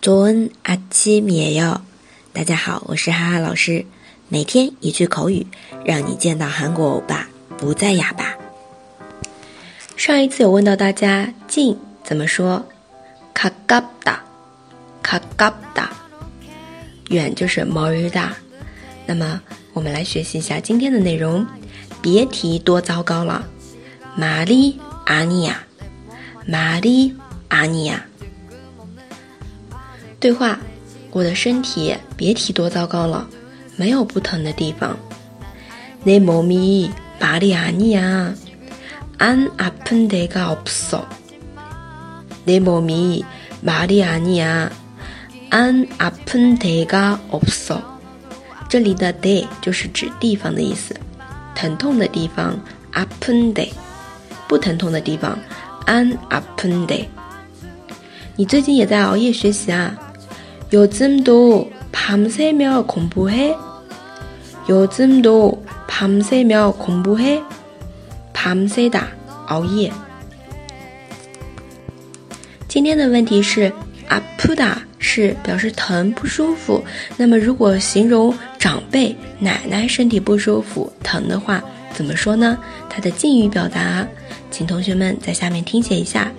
조은아침이에 요。 大家好，我是哈哈老师。每天一句口语，让你见到韩国欧巴不再哑巴。上一次有问到大家近怎么说？가깝 다， 가깝 다。 远就是毛을大。那么我们来学习一下今天的内容。别提多糟糕了，玛丽阿尼亚，玛丽阿尼亚。 对话：我的身体别提多糟糕了，没有不疼的地方。내몸이말이아니야안아픈데가없어내몸이말이아니야안아픈데가없어这里的 day 就是指地方的意思，疼痛的地方아픈 데， 不疼痛的地方안아픈 데。 你最近也在熬夜学习啊？ 요즘도 밤새며 공부해? 요즘도 밤새며 공부해? 밤새다, 熬夜.今天的问题是 아프다 是表示疼不舒服，那么如果形容长辈奶奶身体不舒服疼的话，怎么说呢？它的敬语表达，请同学们在下面听写一下。